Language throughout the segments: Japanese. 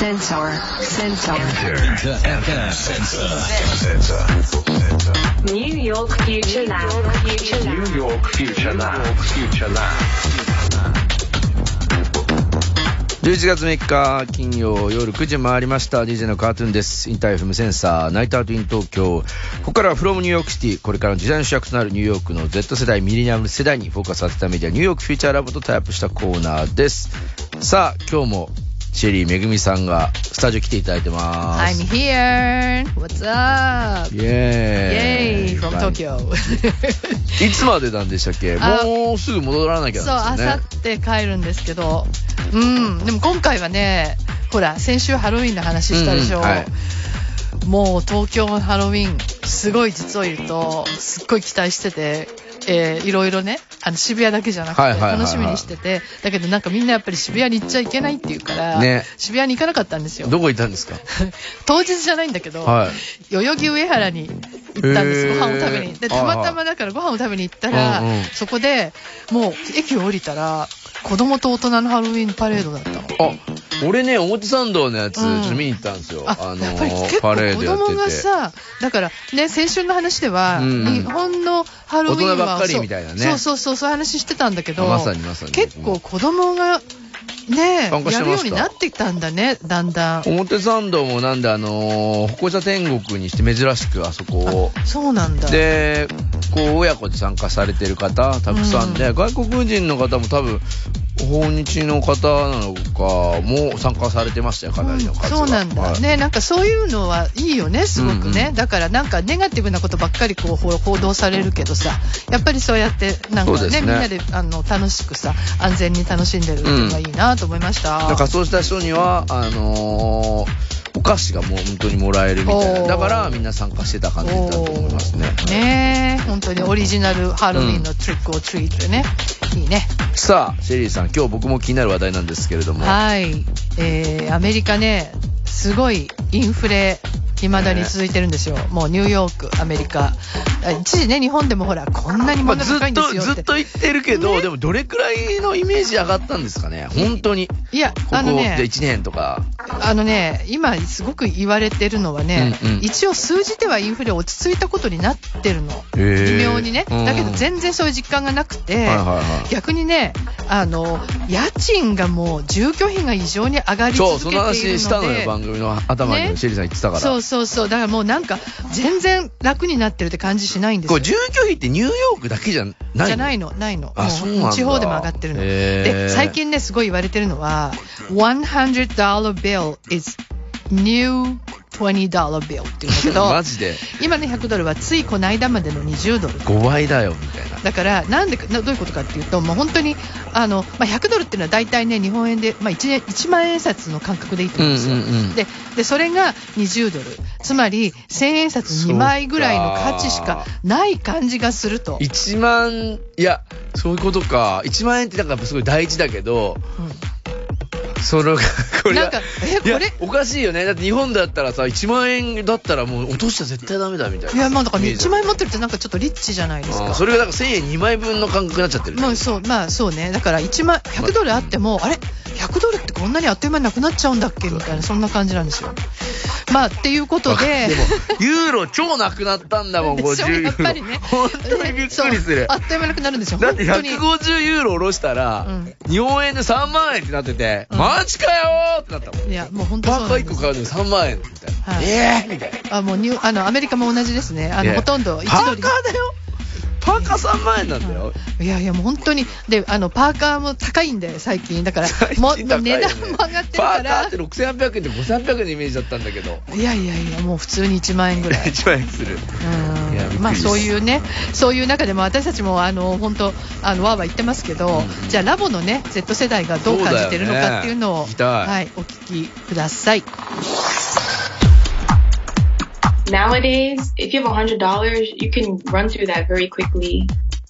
Sensor. Sensor. Inter FM sensor. New York Future Lab. Future Lab. New York Future Lab. Future Lab. 11月3日金曜夜9時回りました DJ のカートゥーンですインター FM sensor night out in 東京ここからは from New York City これからの時代の主役となるニューヨークの Z 世代ミレニアム世代にフォーカスさせたメディア New York Future Lab とタイアップしたコーナーですさあ今日もシェリーめぐみさんがスタジオ来ていただいてま I'm す here! What's up? イエーイ Yay! From Tokyo! いつまでなんでしたっけ？あもうすぐ戻らなきゃそう、あさなんですよねって帰るんですけど、うん、でも今回はね、ほら、先週ハロウィンの話したでしょ。うんうんはいもう東京のハロウィン、すごい実を言うと、すっごい期待してて、えーいろいろね、あの渋谷だけじゃなくて、楽しみにしてて、だけどなんかみんなやっぱり渋谷に行っちゃいけないっていうから、ね。渋谷に行かなかったんですよ。どこ行ったんですか？当日じゃないんだけど、はい。代々木上原に行ったんです、ご飯を食べに。で、たまたまだからご飯を食べに行ったら、うんうん。そこでもう駅を降りたら、子供と大人のハロウィンパレードだったの。あ 俺ね表参道のやつちうん。ょっと見に行ったんですよ、あ、あのやっぱり結構パレー子ドやってて。供がさ、だからね、先週の話では、日本のハロウィンは大人ばっかりみたいなね。そうそうそう、そういう話してたんだけど、まさにまさに。結構子供がね、参加してました。やるようになってきたんだね、だんだん。表参道もなんであのー歩行者天国にして珍しくあそこを。そうなんだ。でこう親子で参加されてる方たくさんで、う外国人の方も多分訪日の方なのかも参加されてましたよかなりの数が、そうなんだ、はい。ねなんかそういうのはいいよねすごくね、うんうんだからなんかネガティブなことばっかりこう報報道されるけどさやっぱりそうやってなんかねね。みんなであの楽しくさ安全に楽しんでるのがいいなと思いました、だからそうした人にはあのーお菓子がもう本当にもらえるみたいな。だからみんな参加してた感じだと思いますね。ねえ。本当にオリジナルハロウィンのトリックオートリートね、いいね。さあシェリーさん今日僕も気になる話題なんですけれども。はい、えー、アメリカねすごいインフレ未だに続いてるんですよ、もうニューヨーク、アメリカ、あ一時ね、日本でもほら、こんなにまあ、物ずっと高いんですよずっと言ってるけど、でもどれくらいのイメージ上がったんですかね？本当に。いや、ここであのね、1年とか。あのね、今すごく言われてるのはね、うんうん。一応数字ではインフレ落ち着いたことになってるの。微妙にね。うん。だけど全然そういう実感がなくて、逆にね、あの、家賃がもう住居費が異常に上がりそう続けているので。その話したのよ番組の頭にね。シェリーさん言ってたから。そうそうそう。だからもうなんか全然楽になってるって感じしないんですよ。これ住居費ってニューヨークだけじゃないの？じゃないの、ないの。あもうそうなんだ地方でも上がってるの。へーで、最近ね、すごい言われてるのは、100 dollar bill is new 20 dollar bill っていうんだけど、マジで？今の100ドルはついこの間までの20ドル。5倍だよみたいなだから、なんでどういうことかっていうと、もう本当に、あの、まあ、100ドルっていうのは大体ね、日本円で、まあ、1, 年1万円札の感覚でいいと思うんですよ。うんうんうんで、で、それが20ドル。つまり、1000円札2枚ぐらいの価値しかない感じがすると。1万いやそういうことか1万円ってなんかやっぱすごい大事だけどうんそのこれなんかえこれ？おかしいよね。だって日本だったらさ1万円だったらもう落としちゃ絶対ダメだみたいないや、まあだから1イメージ万円持ってるってなんかちょっとリッチじゃないですか。それがなんか1000円2枚分の感覚になっちゃってる。まあそう、まあそうね。だから1万、100ドルあっても、あれ？?100 ドルってこんなにあっという間になくなっちゃうんだっけ？みたいな、そんな感じなんですよ。まあ、っていうことで。でも ユーロ超なくなったんだもんでしょ50ユーロ。やっぱりね。本当にびっくりする。あっという間なくなるんですよ。だって本当に。150ユーロ下ろしたら、うん。日本円で3万円ってなってて、うん。マジかよーってなったもん。いや、もう本当1そうなんです。個買うのに3万円みたいな、はい。えーみたいな。あ、もうニュー、あの、アメリカも同じですね。あの、ほとんど1ドルパーカーだよパーカー3万円なんだよ、いやいや、もう本当に。で、あの、パーカーも高いんで、最近。だから、最もう値段も上がってるからパーカーって。6800円で5800円のイメージだったんだけどいやいやいや、もう普通に1万円ぐらい。1万円するうんまあそういうね、そういう中でも私たちもあの本当あのわーわー言ってますけど、うんうんじゃあラボのね Z 世代がどう感じてるのかっていうのをねはいお聞きください。Nowadays, if you have $100, you can run through that very quickly.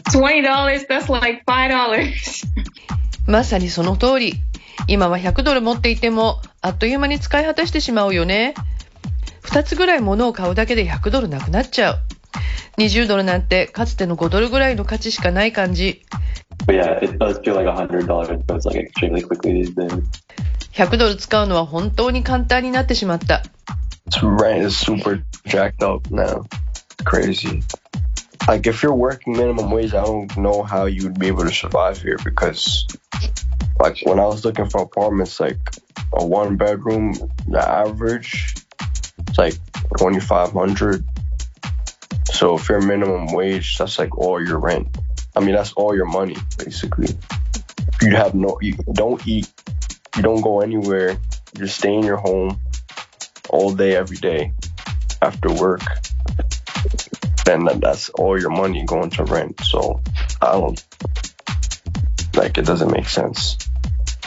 $20, that's like $5. まさにその通り。今は100ドル持っていても、あっという間に使い果たしてしまうよね。2つぐらい物を買うだけで100ドルなくなっちゃう。20ドルなんてかつての5ドルぐらいの価値しかない感じ。100ドル使うのは本当に簡単になってしまった。Rent is super jacked up now. Crazy. Like if you're working minimum wage, I don't know how you'd be able to survive here because like when I was looking for apartments, like a one bedroom, the average it's like twenty five hundred. So if you're minimum wage, that's like all your rent. I mean, that's all your money basically. You have no, you don't eat, you don't go anywhere, you just stay in your home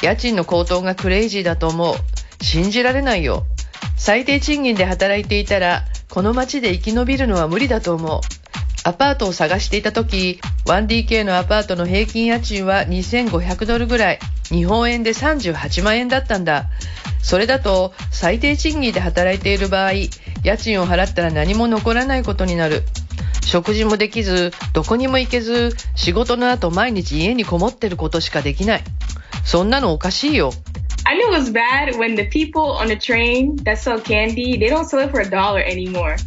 家賃の高騰がクレイジーだと思う。信じられないよ。最低賃金で働いていたら、この街で生き延びるのは無理だと思う。アパートを探していた時、1DK のアパートの平均家賃は2500ドルぐらい。日本円で38万円だったんだ。それだと、最低賃金で働いている場合、家賃を払ったら何も残らないことになる。食事もできず、どこにも行けず、仕事の後毎日家にこもってることしかできない。そんなのおかしいよ。I knew it was bad when the people on the train that sell candy, they don't sell it for a dollar anymore.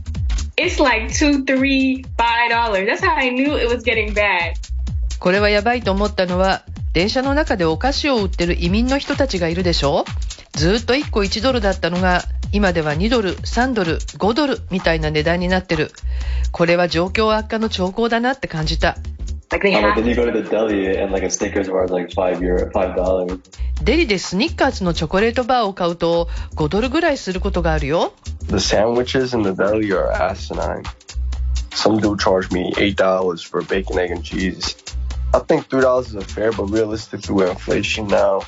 It's like two, three, five dollars. That's how I knew it was getting bad. これはやばいと思ったのは、電車の中でお菓子を売ってる移民の人たちがいるでしょずーっと1個1ドルだったのが、今では2ドル、3ドル、5ドルみたいな値段になってる。これは状況悪化の兆候だなって感じた。Oh, a. デリでスニッカーズのチョコレートバーを買うと5ドルぐらいすることがあるよ。The sandwiches in the deli are asinine. Some dude charged me eight dollars for bacon, egg, and cheese. I think three dollars is fair, but realistically with inflation now,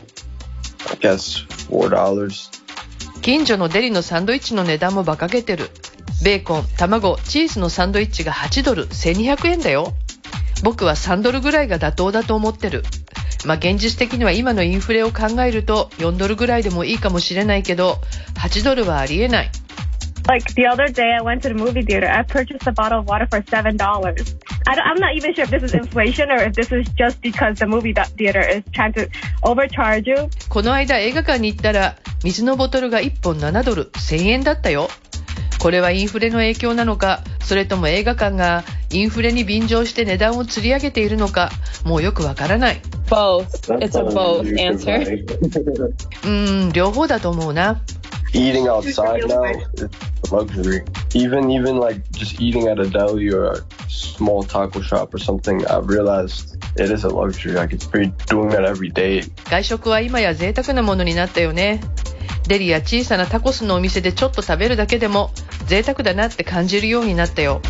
近所のデリのサンドイッチの値段も馬鹿げてる。ベーコン、卵、チーズのサンドイッチが8ドル、1200円だよ。僕は3ドルぐらいが妥当だと思ってる。まあ、現実的には今のインフレを考えると4ドルぐらいでもいいかもしれないけど、8ドルはありえない。Like the other day I went to the movie theater, I purchased a bottle of water for $7. I am not even sure if this is inflation or if this is just because the movie theater is trying to overcharge you. この間映画館に行ったら水のボトルが1本7ドル1000円だったよ。これはインフレの影響なのか、それとも映画館がインフレに便乗して値段を釣り上げているのか、もうよくわからない。both. It's a both answer. うーん、両方だと思うな。Eating outside now is a luxury. Even even like just eating at a deli or a small taco shop or something, I've realized it is a luxury. Like it's pretty doing that every day. 外食は今や贅沢なものになったよね。デリや小さなタコスのお店でちょっと食べるだけでも贅沢だなって感じるようになったよ。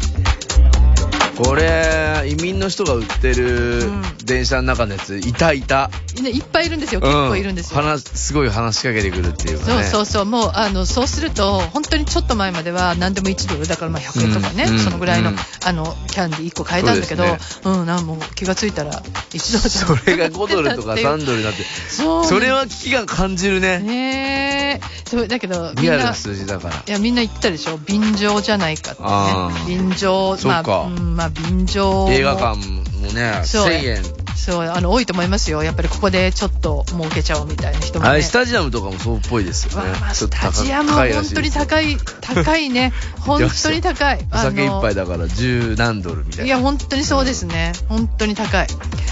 これ、移民の人が売ってるうん電車の中のやつ、いたいた。ね、いっぱいいるんですよ。結構いるんですよ。話すごい話しかけてくるっていうかそうね。そうそう、もう、あの、そうすると、本当にちょっと前までは何でも1ドル、だからまあ100円とかね、うんそのぐらいの、うんあの、キャンディー1個買えたんだけど、そうでうん、なんもう気がついたら1ドルそれが5ドルとか3ドルになって、そう。それは危機感感じるね。ねえ。そう、だけど、みんな、リアルない数字だから。や、みんな言ったでしょ便乗じゃないかってね。便乗、まあ、うんまあ、便乗も。映画館もね、そう1000円。そう、あの、多いと思いますよ。やっぱりここでちょっと儲けちゃおうみたいな人もね。あれ、スタジアムとかもそうっぽいですよねまあスタジアム本当に高い、高いね。本当に高い。お酒一杯だだから十何ドルみたいな。いや、本当にそうですね。本当に高い。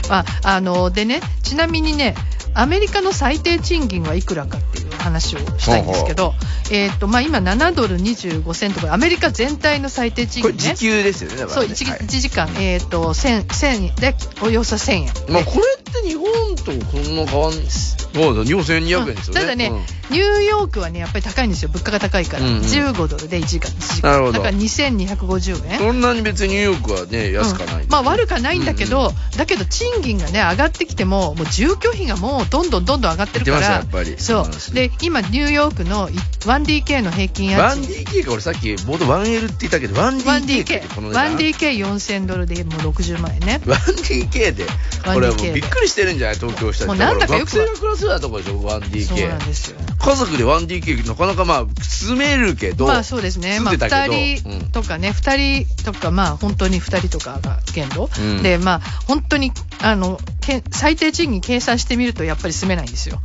まあ、あの、でね、ちなみにね、アメリカの最低賃金はいくらかっていう話をしたいんですけど、えっ、と、まあ、今7ドル25セントぐらい、アメリカ全体の最低賃これ金ね。時給ですよね、だかそう、ら、ね。1, はい時間、えっ、と、1000、1000で、およそ1000円。まあ、これ日本とそんな変わん、そうだ、日本1200円ですよね。ただね、うんニューヨークはね、やっぱり高いんですよ。物価が高いから。うんうん。15ドルで1時間。1時間なるほど。だから2250円。そんなに別にニューヨークはね、安かない、うん。まあ悪かないんだけど、だけど賃金がね上がってきてももう住居費がもうどんどんどんどん上がってるからしたやっぱり。そそううで今ニューヨークのい 1DK の平均家賃。1DK か俺さっき冒頭 1L って言ったけど 1DK ってこの値段？1DK1DK4000 ドルでもう60万円ね。1DK でこれもう 1DK びっくりしてるんじゃない？東京したもうなんだかよく学生が暮らすようなとこでしょ？そうなん 1DK ですよ。家族で 1DK なかなかまあ住めるけどまあそうですね、まあ、住んでたけど。2人とかね、2人とか、まあ本当に2人とかが限度、うん。で、まあ本当にあのけ最低賃金計算してみると、やっぱり住めないんですよ。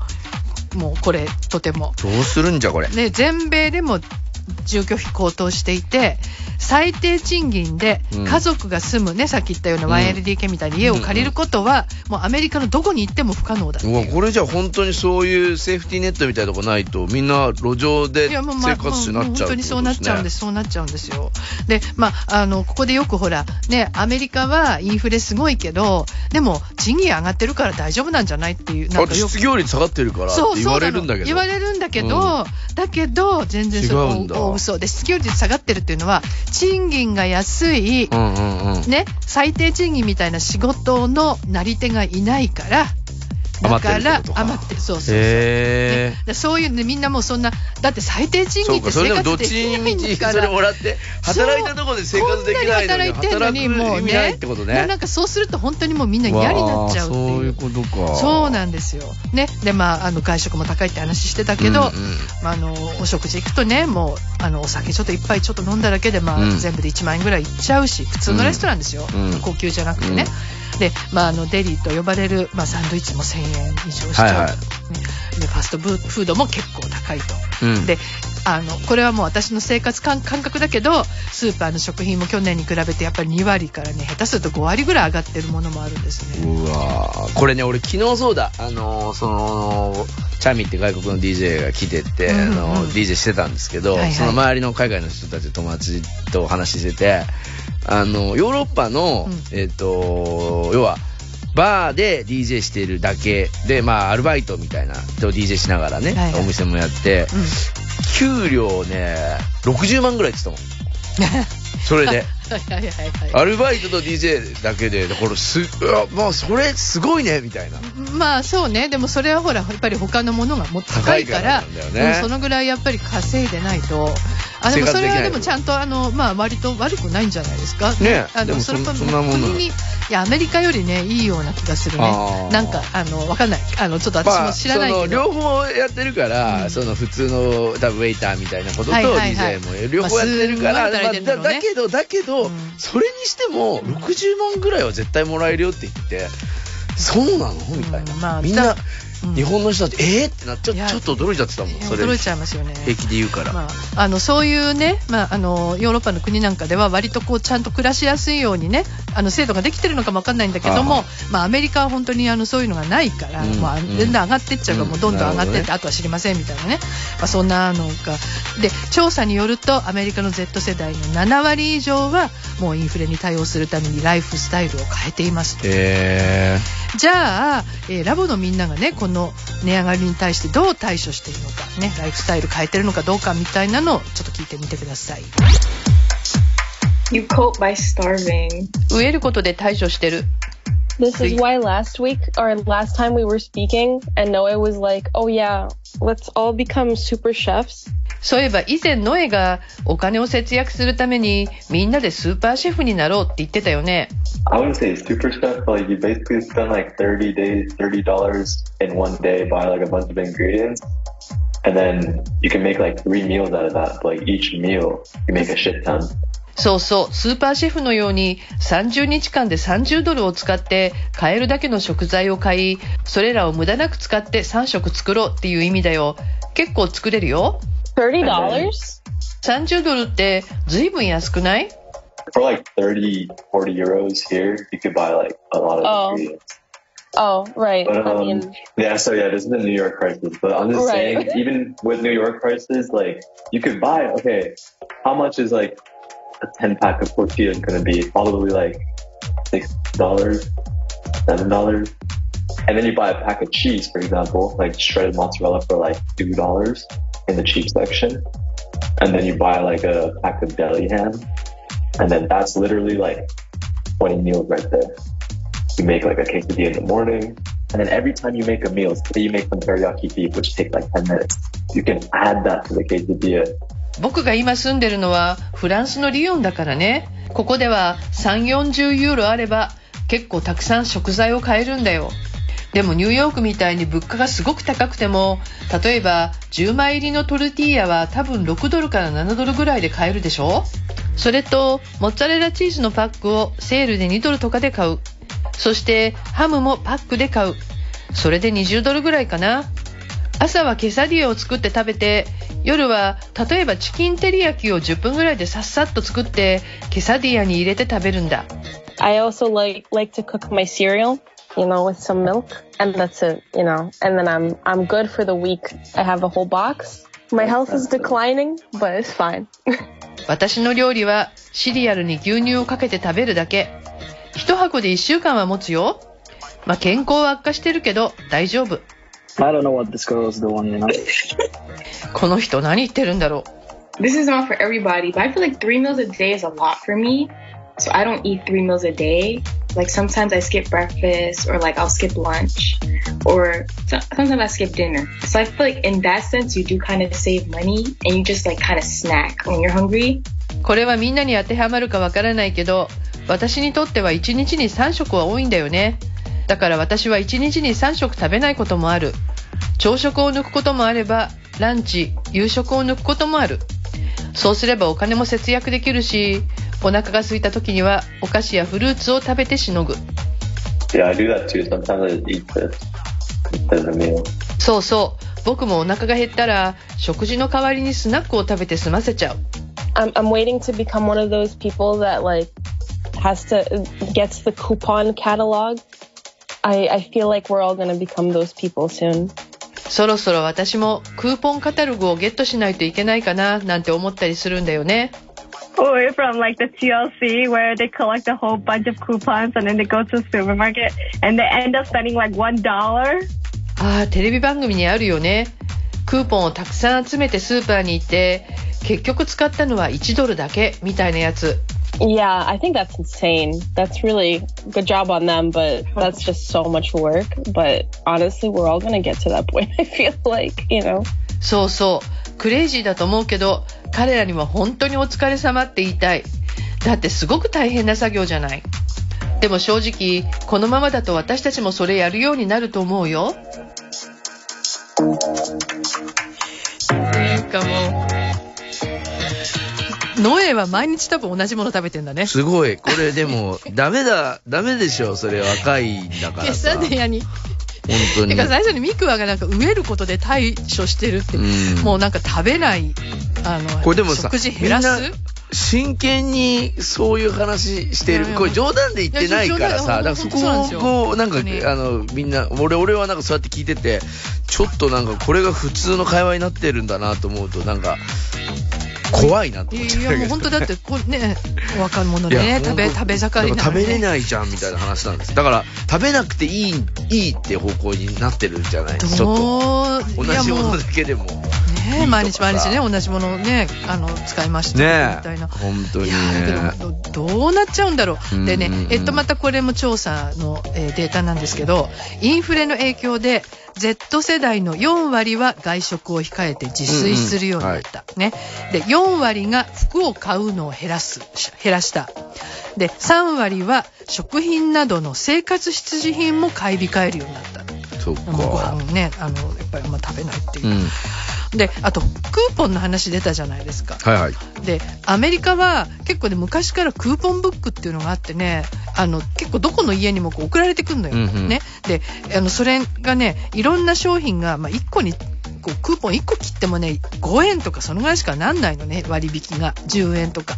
もうこれとても。どうするんじゃ、これ？で全米でも住居費高騰していて最低賃金でうん。家族が住むね、さっき言ったようなうん。1LDK みたいに家を借りることは、もうアメリカのどこに行っても不可能だう。わ、これじゃ本当にそういうセーフティーネットみたいなとこないと、みんな路上で生活してなっちゃう本当にそうなっちゃうんです、そうなっちゃうんです。よ。で、まあ、あの、ここでよくほら、ね、アメリカはインフレすごいけど、でも、賃金上がってるから大丈夫なんじゃないっていう、なんか失業率下がってるからって言われるんだけど。言われるんだけど、だけど、全然それ違うんだ大嘘で、失業率下がってるっていうのは、賃金が安い、うんうんうん。ね、最低賃金みたいな仕事のなり手がいないから、だか余ってるってら余ってる、そうそうそう。そういうね、みんなもうそんな、だって最低賃金って生活できないんだから。もらって、働いたところで生活できないのに、こんなに働いてんのにもうねね。ななんかそうすると本当にもうみんな嫌になっちゃうってわあそういいううことか。そうなんですよ。ね。で、まあ、あの、外食も高いって話してたけど、うんうんまあ、あの、お食事行くとね、もう、あの、お酒ちょっといっぱいちょっと飲んだだけで、まあ、うん全部で1万円ぐらいいっちゃうし、普通のレストランですよ。うん高級じゃなくてね。で、まあ、あの、デリーと呼ばれる、まあ、サンドイッチも1000円以上しちゃう。はいはいファストフードも結構高いと。うんで、あの、これはもう私の生活感感覚だけど、スーパーの食品も去年に比べてやっぱり2割からね、下手すると5割ぐらい上がってるものもあるんですね。うわー。これね、俺昨日そうだ、あのーその、チャミって外国の DJ が来てて、うんうん。あのー DJ してたんですけど、はいはい。その周りの海外の人たち友達とお話ししてて、あの、ヨーロッパの、うん。えっ、と、要は、バーで DJ してるだけで、まあ、アルバイトみたいな、と DJ しながらね、はいはい。お店もやって、うん給料ね、60万ぐらいって言ったもん。それで。はいはいはいはい。アルバイトと DJ だけで、だからす、うわまあ、それすごいね、みたいな。まあそうね、でもそれはほら、やっぱり他のものがもっと高いから、からね。うんそのぐらいやっぱり稼いでないと、あでもそれはでもちゃんとあの、まあ割と悪くないんじゃないですか？ね。あでもそそれとそんなもの。国に、いや、アメリカよりね、いいような気がするね。なんか、あの、わかんない。あの、ちょっと私も知らないけど。その両方やってるから、うん。その普通の多分ウェイターみたいなことと DJ も両方やってるから、だけどだけど、うん。それにしても60万ぐらいは絶対もらえるよって言っててそうなの？みたいな、うん。まあみんな、うん日本の人だってえーってなっちゃちょっと驚いちゃってたもんそれ。驚いちゃいますよね。平気で言うから、まあ、あのそういうね、まあ、あのヨーロッパの国なんかでは割とこうちゃんと暮らしやすいようにねあの制度ができてるのかもわかんないんだけどあもまあ、アメリカは本当にあのそういうのがないから、うんまあ、うん。全然上がってっちゃうから、もうどんどん上がってって、ねあとは知りませんみたいなね、まあ、そんなのが。で調査によるとアメリカの Z 世代の7割以上はもうインフレに対応するためにライフスタイルを変えていますと。えじゃあ、えーラボのみんながね、この値上がりに対してどう対処しているのか、ね、ライフスタイル変えてるのかどうかみたいなのをちょっと聞いてみてください。You cope by starving. 飢えることで対処してる。This is why last week or last time we were speaking and Noah was like, oh yeah, let's all become super chefs. そういえば以前ノエがお金を節約するためにみんなでスーパーシェフになろうって言ってたよね。 I wouldn't say super stuff, but like you basically spend like 30 days, $30 in one day, buy like a bunch of ingredients. And then you can make like three meals out of that. But like each meal, you make a shit ton. そうそう、スーパーシェフのように30日間で30ドルを使って買えるだけの食材を買い、それらを無駄なく使って3食作ろうっていう意味だよ。結構作れるよ。$30? 30ドルって随分安くない For like 30, 40 euros here, you could buy like a lot of Oh. ingredients. Oh, right. But I um, mean, yeah, so yeah, this is the New York prices. But I'm just Right. saying, even with New York prices, like you could buy. Okay, how much is like a 10 pack of tortillas is going to be? Probably like six dollars, seven dollars. And then you buy a pack of cheese, for example, like shredded mozzarella for like two dollars in the cheap section. And then you buy like a pack of deli ham, and then that's literally like 20 meals right there. You make like a quesadilla in the morning, and then every time you make a meal, say you make some teriyaki beef, which takes like 10 minutes, you can add that to the quesadilla. 僕が今住んでるのはフランスのリヨンだからね。ここでは3、40ユーロあれば結構たくさん食材を買えるんだよ。でもニューヨークみたいに物価がすごく高くても、例えば10枚入りのトルティーヤは多分6ドルから7ドルぐらいで買えるでしょそれと、モッツァレラチーズのパックをセールで2ドルとかで買う。そしてハムもパックで買う。それで20ドルぐらいかな。朝はケサディアを作って食べて夜は例えばチキン照り焼きを10分ぐらいでさっさっと作ってケサディアに入れて食べるんだ I also like like to cook my cereal, you know, with some milk, and that's it, you know. And then I'm I'm good for the week. I have a whole box. My health is declining, but it's fine. 私の料理はシリアルに牛乳をかけて食べるだけ一箱で1週間は持つよまあ健康は悪化してるけど大丈夫 I don't know what this girl is doing, you know. この人何言ってるんだろう This is not for everybody, but I feel like three meals a day is a lot for me. So I don't eat three meals a day. Like sometimes I skip breakfast or like I'll skip lunch or so- sometimes I skip dinner. So I feel like in that sense, you do kind of save money and you just like kind of snack when you're hungry. これはみんなに当てはまるかわからないけど私にとっては1日に3食は多いんだよねだから私は1日に3食食べないこともある。朝食を抜くこともあればランチ夕食を抜くこともある。そうすればお金も節約できるしお腹が空いた時にはお菓子やフルーツを食べてしのぐ.そうそう。僕もお腹が減ったら食事の代わりにスナックを食べて済ませちゃう。I'm I'm waiting to become one of those people that like has to gets the coupon catalog. I I feel like we're all gonna become those people soon. そろそろ私もクーポンカタログをゲットしないといけないかななんて思ったりするんだよね Or from like the TLC where they collect a whole bunch of coupons and then they go to the supermarket and they end up spending like one dollar. ああテレビ番組にあるよねクーポンをたくさん集めてスーパーに行って結局使ったのは1ドルだけみたいなやつ Yeah, I think that's insane. That's really good job on them, but that's just so much work. But honestly, we're all gonna get to that point. I feel like, you know. そうそうクレイジーだと思うけど彼らには本当にお疲れ様って言いたいだってすごく大変な作業じゃないでも正直このままだと私たちもそれやるようになると思うよなんかもう ノエは毎日多分同じもの食べてんだねすごい。これでも、ダメだ、ダメでしょ。それ若いんだからケさ。サディアに本当に。てか最初にミクワがなんか飢えることで対処してるって、うんもうなんか食べないあのこれでもさ、食事減らす？みんな真剣にそういう話してるこれ冗談で言ってないからさ、だからそこをこう、なんか、あの、みんな、俺、俺はなんかそうやって聞いてて、ちょっとなんかこれが普通の会話になってるんだなと思うと、なんか、怖いなと思っちゃいうやもう本当だってこうね若者でね食べ食べ盛りなのね。食べれないじゃんみたいな話なんです。だから食べなくていいいいって方向になってるじゃない。ちょっと同じものいやも。うだけでもね毎日毎日ね同じものをねあの使いましたねみたいな。本当にいやだねけどどどうなっちゃうんだろう。でねえっと、またこれも調査の、えーデータなんですけど、インフレの影響で、Z 世代の4割は外食を控えて自炊するようになった。ね。で、4割が服を買うのを減らす、減らした。で、3割は食品などの生活必需品も買い控えるようになった。そっかご飯ね、あの、やっぱりあんま食べないっていうう。んで、あと、クーポンの話出たじゃないですか。はいはいで、アメリカは結構ね、昔からクーポンブックっていうのがあってね、あの、結構どこの家にもこう送られてくるのよ。うんうんね。で、あの、それがね、いろんな商品が、まあ、1個に、こう、クーポン1個切ってもね、5円とかそのぐらいしかなんないのね、割引が。10円とか。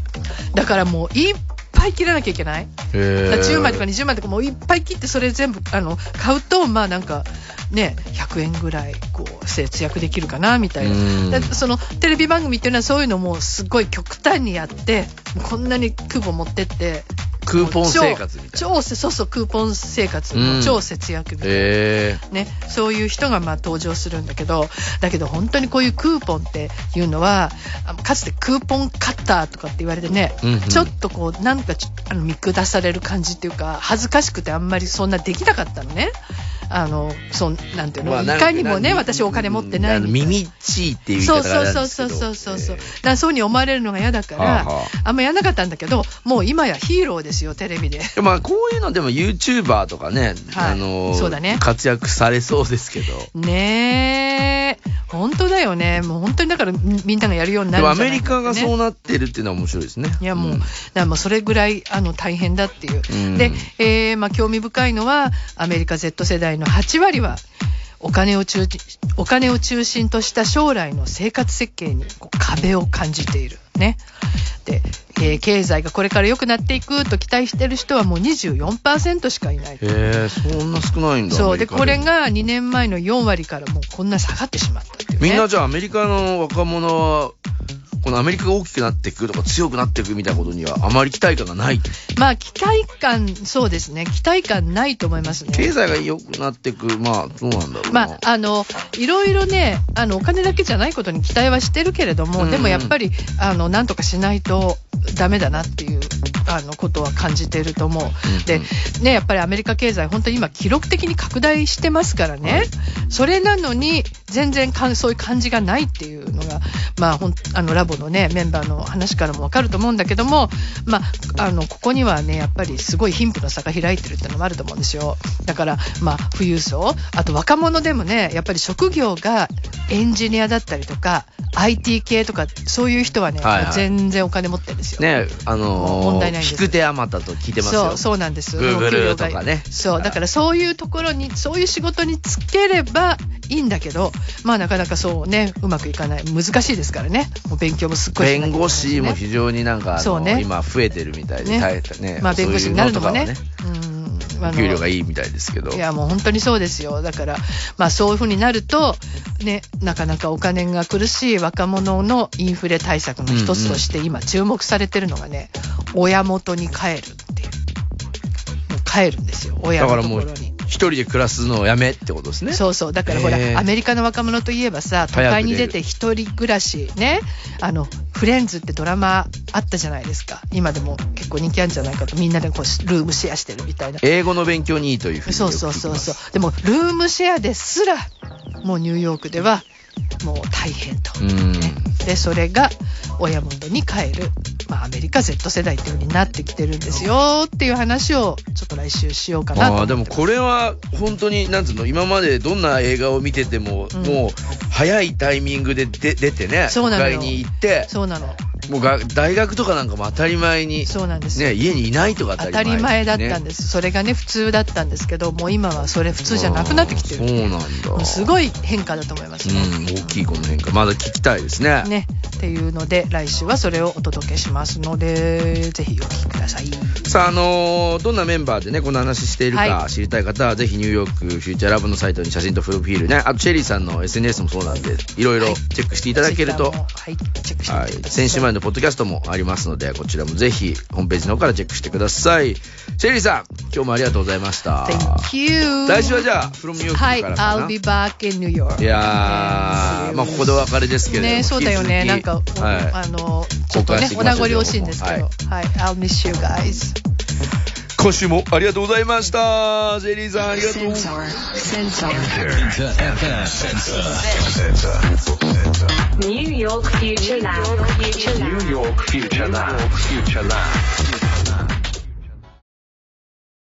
だからもう、いっぱい切らなきゃいけない？へー。だから10枚とか20枚とかもういっぱい切ってそれ全部あの買うとまあなんかね100円ぐらいこう節約できるかなみたいうん。なだそのテレビ番組っていうのはそういうのもすごい極端にやってこんなにクーポン持ってってクーポン生活みたいな。超超そうそうクーポン生活うん。も超節約みたいな。へね、そういう人がまあ登場するんだけどだけど本当にこういうクーポンっていうのはあかつてクーポンカッターとかって言われてね、うんうん。ちょっとこうなんかあの見下される感じっていうか恥ずかしくてあんまりそんなできなかったのね。あのそんなんていうの、まあいかにもね私お金持ってない耳っちいっていう言いそう方があそうそうるんですけど。そうそうそうそうそう。いうふうに思われるのが嫌だから、はあんまやらなかったんだけどもう今やヒーローですよテレビで。でまあこういうのでも YouTuber とかね、はい。あのそうだね。活躍されそうですけど。ねえ。本当だよね。もう本当にだからみみんながやるようになるんじゃないメリカがそうなってるっていうのは面白いですね。いやもう、ん。だもうそれぐらいあの大変だっていう。うん。で、えーまあ、興味深いのはアメリカ Z 世代の8割はお金を中お金を中心とした将来の生活設計に壁を感じている。ね。で、えー経済がこれから良くなっていくと期待してる人はもう24%しかいない。へえ、そんな少ないんだ。そう。で、これが2年前の4割からもうこんな下がってしまったっていう、ね。みんなじゃあアメリカの若者は、このアメリカが大きくなっていくとか強くなっていくみたいなことにはあまり期待感がない。まあ、期待感、そうですね。期待感ないと思いますね。経済が良くなっていく、まあ、どうなんだろうな。まあ、あの、いろいろね、あの、お金だけじゃないことに期待はしてるけれども、うんでもやっぱり、あの、なんとかしないとダメだなっていう、あの、ことは感じていると思う。で、ね、やっぱりアメリカ経済、本当に今、記録的に拡大してますからね。それなのに、全然かんそういう感じがないっていうのが、まあ、ほんあの、ラボのね、メンバーの話からもわかると思うんだけども、まあ、あの、ここにはね、やっぱりすごい貧富の差が開いてるっていうのもあると思うんですよ。だから、まあ、富裕層、あと若者でもね、やっぱり職業がエンジニアだったりとか、IT 系とか、そういう人はね、はいはい全然お金持ってるんですよ。ね、あのー、問題ないんです引く手あまたと聞いてますよ。そう、そうなんです。う給料がとかねそう、だからそういうところに、そういう仕事につければいいんだけど、まあなかなかそうね、うまくいかない。難しいですからね。もう勉強もすっごいしなきゃいけない弁護士も非常になんか、そうね今増えてるみたいで、ね大変ね。まあ弁護士になるのもねそういうとかはうん。給料がいいみたいですけど。いや、もう本当にそうですよ。だから、まあそういうふうになると、ね、なかなかお金が苦しい若者のインフレ対策の一つとして今注目されてるのがね、親元に帰るっていう。もう帰るんですよ、親のところに。一人で暮らすのをやめってことですね。そうそう。だからほら、へーアメリカの若者といえばさ、都会に出て一人暮らし、ね、あの、フレンズってドラマあったじゃないですか。今でも結構人気あるんじゃないかと、みんなでこう、ルームシェアしてるみたいな。英語の勉強にいいというふうにそうそうそうそう。でも、ルームシェアですら、もうニューヨークでは、もう大変と。うん。で、それが親元に帰る、まあ、アメリカ Z 世代っていう風になってきてるんですよっていう話を、ちょっと来週しようかなとああでもこれは本当になんつうの今までどんな映画を見てても、うん。もう早いタイミングで出出てねそうに行ってそうなの。もうが大学とかなんかも当たり前にそうなんですよ。ね家にいないとか当当たり前だったんです、それがね普通だったんですけどもう今はそれ普通じゃなくなってきてるそうなんだ。すごい変化だと思いますね、うん大きいこの変化。まだ聞きたいですね。ねっていうので来週はそれをお届けしますのでぜひお聞きください。さああのーどんなメンバーでねこの話しているかはい。知りたい方はぜひニューヨークフューチャーラブのサイトに写真とプロフィールねあとチェリーさんの SNS もそうなんでいろいろチェックしていただけると、Twitter もはいチェックしてはい、先週までのポッドキャストもありますので、こちらもぜひ、ホームページの方からチェックしてください。シェリーさん、今日もありがとうございました。Thank you 来週はじゃあ、from New York はいからかな？I'll be back in New York いやー、まあ、ここでお別れですけれども。ねそうだよねなんか、はい。あのちょっとねお名残惜しいんですけどははいい、I'll miss you guys 今週もありがとうございました。ジリーさありがとう。